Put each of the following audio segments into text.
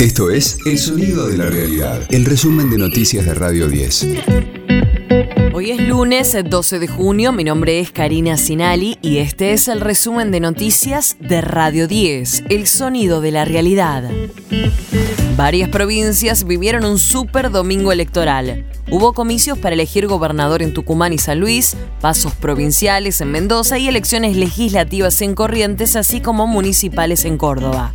Esto es El Sonido de la Realidad, el resumen de noticias de Radio 10. Hoy es lunes 12 de junio, mi nombre es Karina Sinali y este es el resumen de noticias de Radio 10, El Sonido de la Realidad. Varias provincias vivieron un super domingo electoral. Hubo comicios para elegir gobernador en Tucumán y San Luis, pasos provinciales en Mendoza y elecciones legislativas en Corrientes, así como municipales en Córdoba.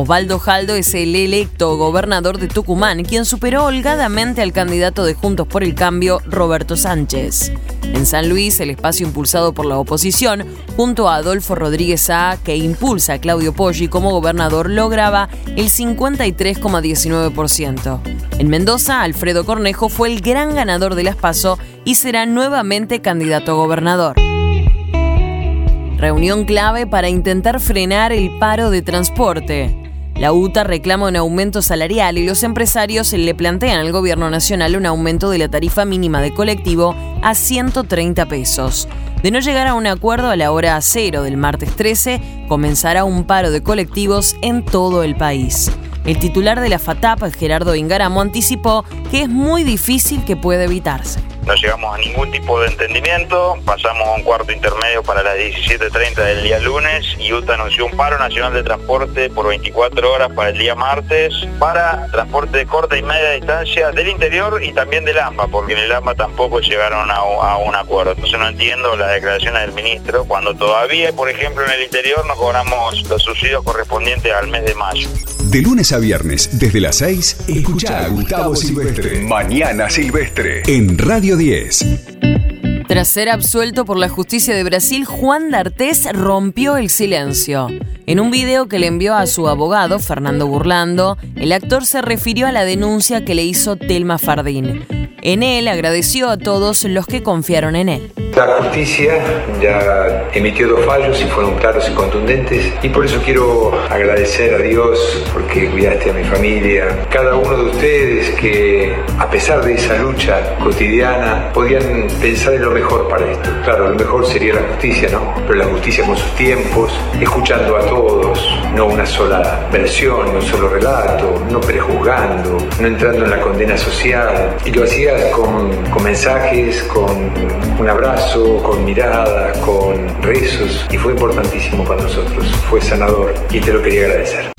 Osvaldo Jaldo es el electo gobernador de Tucumán, quien superó holgadamente al candidato de Juntos por el Cambio, Roberto Sánchez. En San Luis, el espacio impulsado por la oposición, junto a Adolfo Rodríguez A, que impulsa a Claudio Poggi como gobernador, lograba el 53,19%. En Mendoza, Alfredo Cornejo fue el gran ganador de las PASO y será nuevamente candidato a gobernador. Reunión clave para intentar frenar el paro de transporte. La UTA reclama un aumento salarial y los empresarios le plantean al gobierno nacional un aumento de la tarifa mínima de colectivo a 130 pesos. De no llegar a un acuerdo a la hora cero del martes 13, comenzará un paro de colectivos en todo el país. El titular de la FATAP, Gerardo Ingaramo, anticipó que es muy difícil que pueda evitarse no llegamos a ningún tipo de entendimiento, pasamos a un cuarto intermedio para las 17.30 del día lunes y UTA anunció un paro nacional de transporte por 24 horas para el día martes para transporte de corta y media distancia del interior y también del AMBA, porque en el AMBA tampoco llegaron a, a un acuerdo. Entonces no entiendo las declaraciones del ministro cuando todavía, por ejemplo, en el interior no cobramos los subsidios correspondientes al mes de mayo. De lunes a viernes, desde las 6, escucha a Gustavo Silvestre. Mañana Silvestre. En Radio 10. Tras ser absuelto por la justicia de Brasil, Juan D'Artés rompió el silencio. En un video que le envió a su abogado, Fernando Burlando, el actor se refirió a la denuncia que le hizo Telma Fardín. En él agradeció a todos los que confiaron en él. La justicia ya emitió dos fallos y fueron claros y contundentes y por eso quiero agradecer a Dios porque cuidaste a mi familia, cada uno de ustedes que a pesar de esa lucha cotidiana podían pensar en lo mejor para esto. Claro, lo mejor sería la justicia, ¿no? Pero la justicia con sus tiempos, escuchando a todos, no una sola versión, no un solo relato, no prejuzgando, no entrando en la condena social. Y lo hacía con, con mensajes, con un abrazo, con mirada, con rezos y fue importantísimo para nosotros, fue sanador y te lo quería agradecer.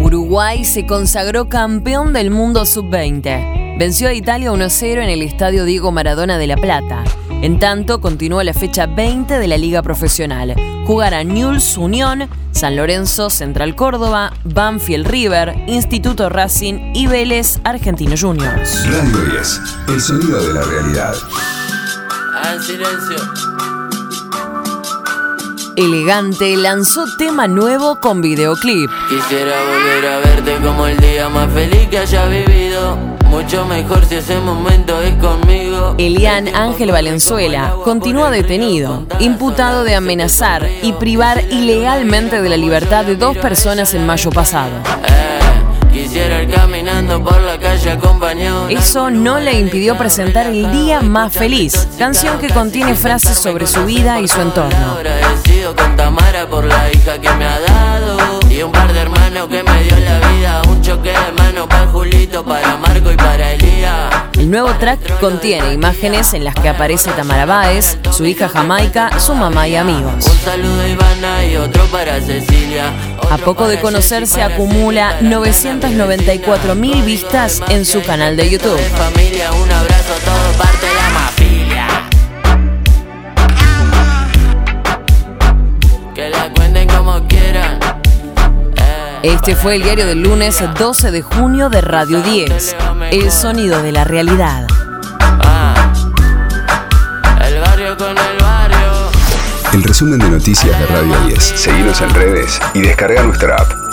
Uruguay se consagró campeón del mundo sub-20. Venció a Italia 1-0 en el estadio Diego Maradona de La Plata. En tanto, continúa la fecha 20 de la Liga Profesional. Jugará Newell's Unión, San Lorenzo, Central Córdoba, Banfield River, Instituto Racing y Vélez Argentino Juniors. Radio 10, el sonido de la realidad. Silencio. Elegante lanzó tema nuevo con videoclip. Quisiera volver a verte como el día más feliz que haya vivido. Mucho mejor si ese momento es conmigo. Elian Ángel Valenzuela continúa detenido, imputado de amenazar y privar ilegalmente de la libertad de dos personas en mayo pasado. Eh, caminando por la calle acompañado. Eso no le impidió presentar El Día Más Feliz, canción que contiene frases sobre su vida y su entorno. Agradecido con Tamara por la hija que me ha dado. Y un par de hermanos que me dio la vida. Un choque de mano para Julito, para Marco nuevo track contiene imágenes en las que aparece Tamara Báez, su hija Jamaica, su mamá y amigos. Un saludo a Ivana y otro para Cecilia. A poco de conocerse acumula 994 mil vistas en su canal de YouTube. Este fue el diario del lunes 12 de junio de Radio 10, El sonido de la realidad. ah. El barrio con el barrio. El resumen de noticias de Radio 10. Seguimos en redes y descarga nuestra app.